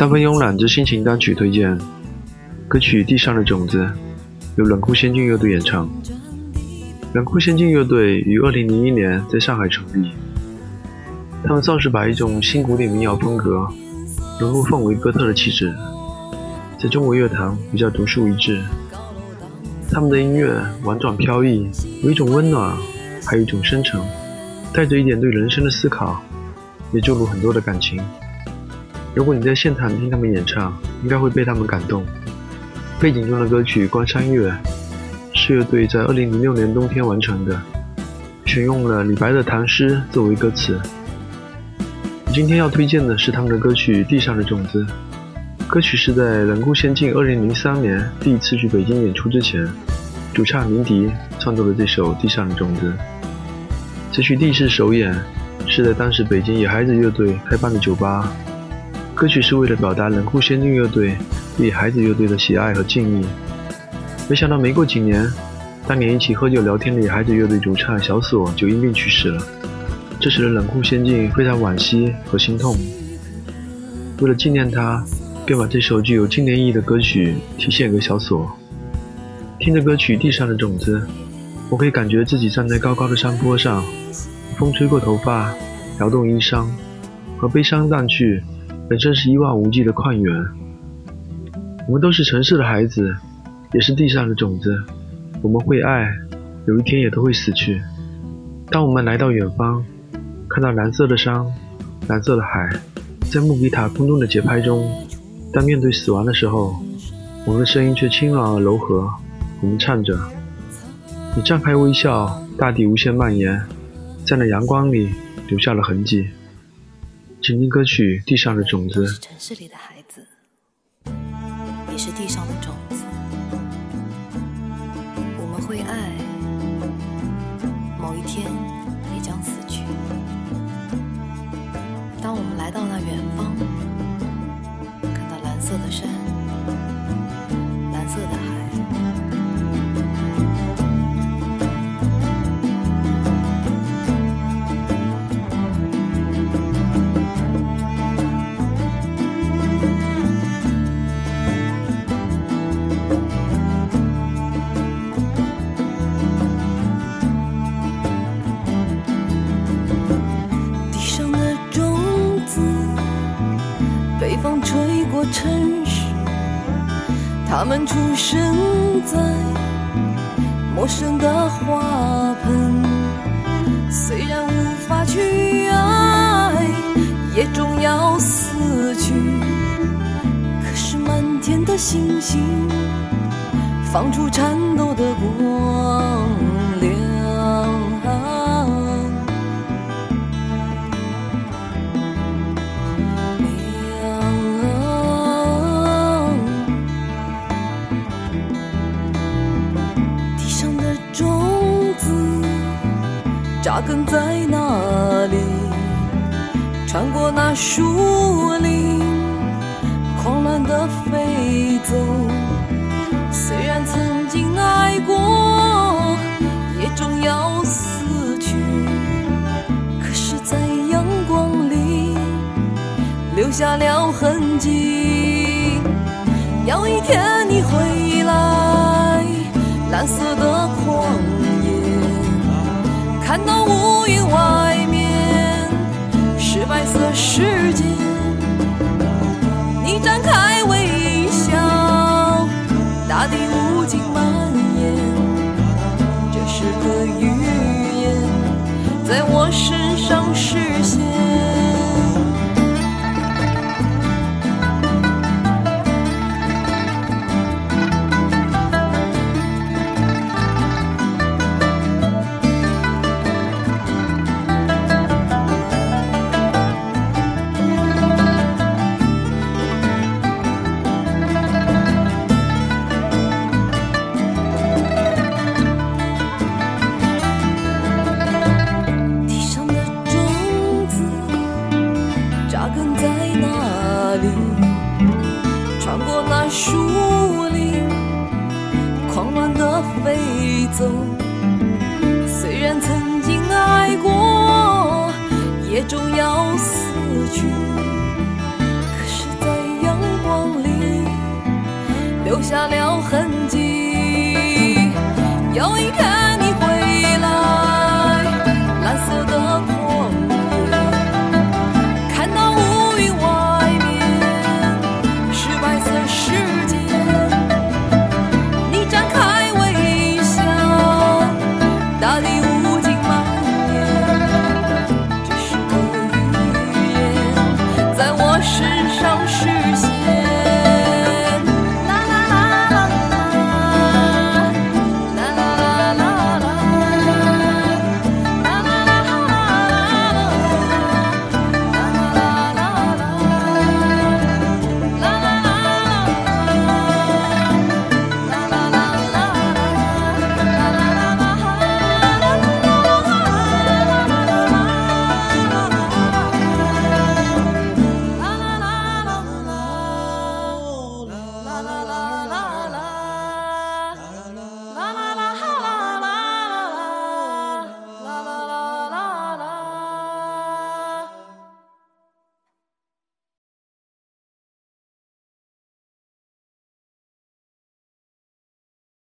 三分慵懒之心情单曲推荐，歌曲《地上的种子》由冷酷仙境乐队演唱。冷酷仙境乐队于2001年在上海成立，他们算是把一种新古典民谣风格融入氛围哥特的气质，在中国乐坛比较独树一帜。他们的音乐婉转飘逸，有一种温暖，还有一种深沉，带着一点对人生的思考，也注入很多的感情。如果你在现场听他们演唱，应该会被他们感动。背景中的歌曲《关山月》是乐队在2006年冬天完成的，选用了李白的唐诗作为歌词。今天要推荐的是他们的歌曲《地上的种子》。歌曲是在冷酷仙境2003年第一次去北京演出之前，主唱林迪创作的这首《地上的种子》。这曲第一次首演是在当时北京野孩子乐队开办的酒吧。歌曲是为了表达冷酷仙境乐队对孩子乐队的喜爱和敬意。没想到没过几年，当年一起喝酒聊天的野孩子乐队主唱小索就因病去世了，这使得冷酷仙境非常惋惜和心痛。为了纪念他，便把这首具有纪念意义的歌曲提献给小索。听着歌曲《地上的种子》，我可以感觉自己站在高高的山坡上，风吹过头发，摇动衣裳，和悲伤淡去。本身是一望无际的旷远。我们都是城市的孩子，也是地上的种子。我们会爱，有一天也都会死去。当我们来到远方，看到蓝色的山、蓝色的海，在穆比塔空中的节拍中，当面对死亡的时候，我们的声音却轻软而柔和。我们唱着：“你绽开微笑，大地无限蔓延，在那阳光里留下了痕迹。”请听歌曲《地上的种子》。城市里的孩子，也是地上的种子。我们会爱，某一天也将死。他们出生在陌生的花盆。虽然无法去爱，也终要死去。可是满天的星星，放出颤抖的光扎根在哪里？穿过那树林，狂乱的飞走。虽然曾经爱过，也终要死去。可是，在阳光里留下了痕迹。有一天你回来，蓝色的。看到乌云外面？是白色世界，你展开微笑，大地无尽蔓延，这是个预言，在我身树林狂乱的飞走。虽然曾经爱过也终要死去可是在阳光里留下了痕迹。